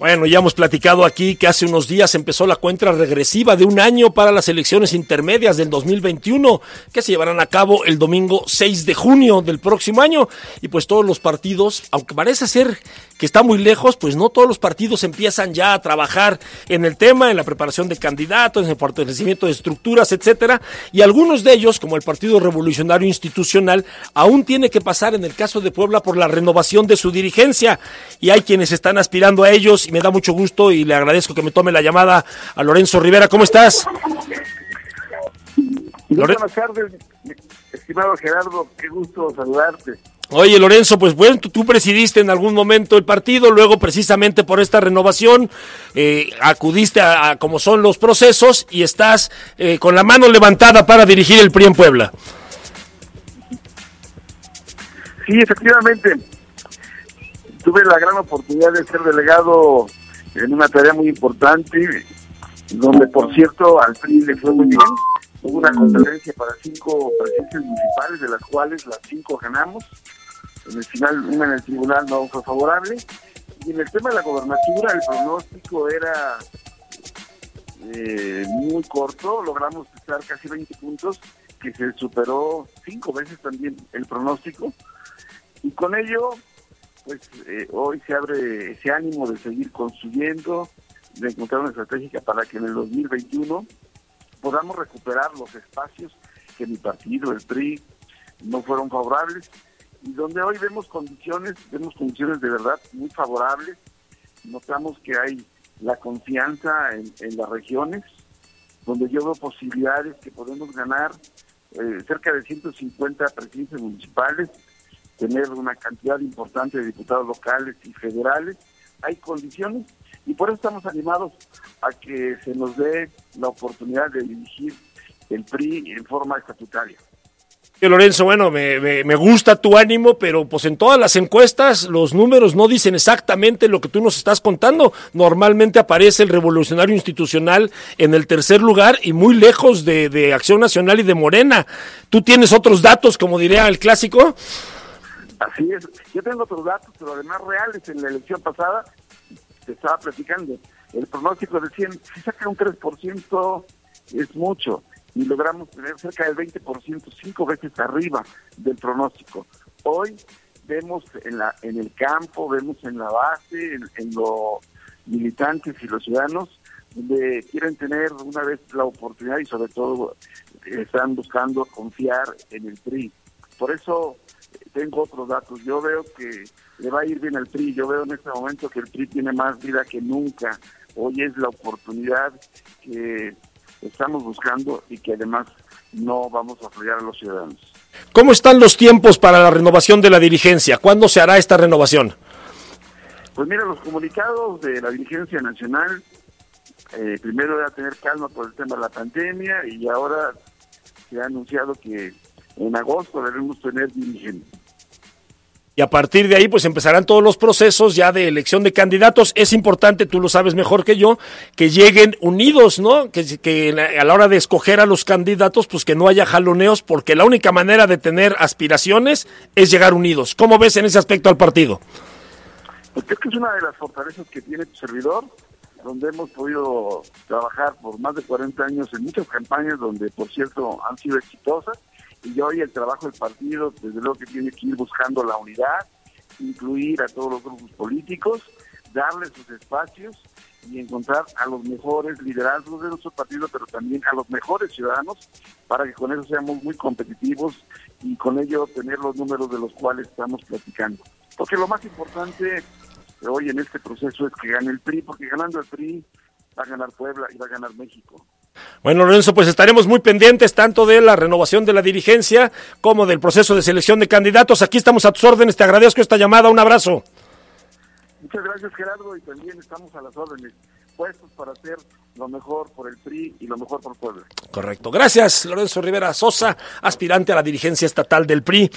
Bueno, ya hemos platicado aquí que hace unos días empezó la cuenta regresiva de un año para las elecciones intermedias del 2021, que se llevarán a cabo el domingo 6 de junio del próximo año. Y pues todos los partidos, aunque parece ser que está muy lejos, pues no todos los partidos empiezan ya a trabajar en el tema, en la preparación de candidatos, en el fortalecimiento de estructuras, etcétera. Y algunos de ellos, como el Partido Revolucionario Institucional, aún tiene que pasar en el caso de Puebla por la renovación de su dirigencia. Y hay quienes están aspirando a ellos y me da mucho gusto y le agradezco que me tome la llamada a Lorenzo Rivera. ¿Cómo estás? Buenas tardes, estimado Gerardo, qué gusto saludarte. Oye, Lorenzo, pues bueno, tú, presidiste en algún momento el partido, luego precisamente por esta renovación eh, acudiste a, como son los procesos y estás eh, con la mano levantada para dirigir el PRI en Puebla. Sí, efectivamente. Tuve la gran oportunidad de ser delegado en una tarea muy importante, donde por cierto al PRI le fue muy bien. Hubo una conferencia para cinco presidencias municipales, de las cuales las cinco ganamos en el final una en el tribunal no fue favorable. Y en el tema de la gobernatura el pronóstico era eh, muy corto, logramos estar casi 20 puntos, que se superó cinco veces también el pronóstico. Y con ello, pues eh, hoy se abre ese ánimo de seguir construyendo, de encontrar una estrategia para que en el 2021 podamos recuperar los espacios que mi partido, el PRI, no fueron favorables y donde hoy vemos condiciones, vemos condiciones de verdad muy favorables, notamos que hay la confianza en, las regiones, donde yo veo posibilidades que podemos ganar eh, cerca de 150 presidencias municipales, tener una cantidad importante de diputados locales y federales, hay condiciones y por eso estamos animados a que se nos dé la oportunidad de dirigir el PRI en forma estatutaria. Lorenzo, bueno, me, me, gusta tu ánimo, pero pues en todas las encuestas los números no dicen exactamente lo que tú nos estás contando. Normalmente aparece el revolucionario institucional en el tercer lugar y muy lejos de, de Acción Nacional y de Morena. ¿Tú tienes otros datos, como diría el clásico? Así es. Yo tengo otros datos, pero además reales. En la elección pasada te estaba platicando. El pronóstico decía, si saca un 3% es mucho y logramos tener cerca del 20%, cinco veces arriba del pronóstico. Hoy vemos en, la, en el campo, vemos en la base, en, los militantes y los ciudadanos, donde quieren tener una vez la oportunidad y sobre todo están buscando confiar en el PRI. Por eso tengo otros datos. Yo veo que le va a ir bien al PRI. Yo veo en este momento que el PRI tiene más vida que nunca. Hoy es la oportunidad que estamos buscando y que además no vamos a fallar a los ciudadanos. ¿Cómo están los tiempos para la renovación de la dirigencia? ¿Cuándo se hará esta renovación? Pues mira, los comunicados de la dirigencia nacional, eh, primero era tener calma por el tema de la pandemia y ahora se ha anunciado que en agosto debemos tener dirigente y a partir de ahí pues empezarán todos los procesos ya de elección de candidatos. Es importante, tú lo sabes mejor que yo, que lleguen unidos, ¿no? Que, que a la hora de escoger a los candidatos pues que no haya jaloneos porque la única manera de tener aspiraciones es llegar unidos. ¿Cómo ves en ese aspecto al partido? Pues creo que es una de las fortalezas que tiene tu servidor, donde hemos podido trabajar por más de 40 años en muchas campañas donde por cierto han sido exitosas y hoy el trabajo del partido, desde luego que tiene que ir buscando la unidad, incluir a todos los grupos políticos, darles sus espacios y encontrar a los mejores liderazgos de nuestro partido, pero también a los mejores ciudadanos, para que con eso seamos muy competitivos y con ello tener los números de los cuales estamos platicando. Porque lo más importante hoy en este proceso es que gane el PRI, porque ganando el PRI va a ganar Puebla y va a ganar México. Bueno, Lorenzo, pues estaremos muy pendientes tanto de la renovación de la dirigencia como del proceso de selección de candidatos. Aquí estamos a tus órdenes. Te agradezco esta llamada. Un abrazo. Muchas gracias, Gerardo, y también estamos a las órdenes, puestos para hacer lo mejor por el PRI y lo mejor por Puebla. Correcto. Gracias, Lorenzo Rivera Sosa, aspirante a la dirigencia estatal del PRI.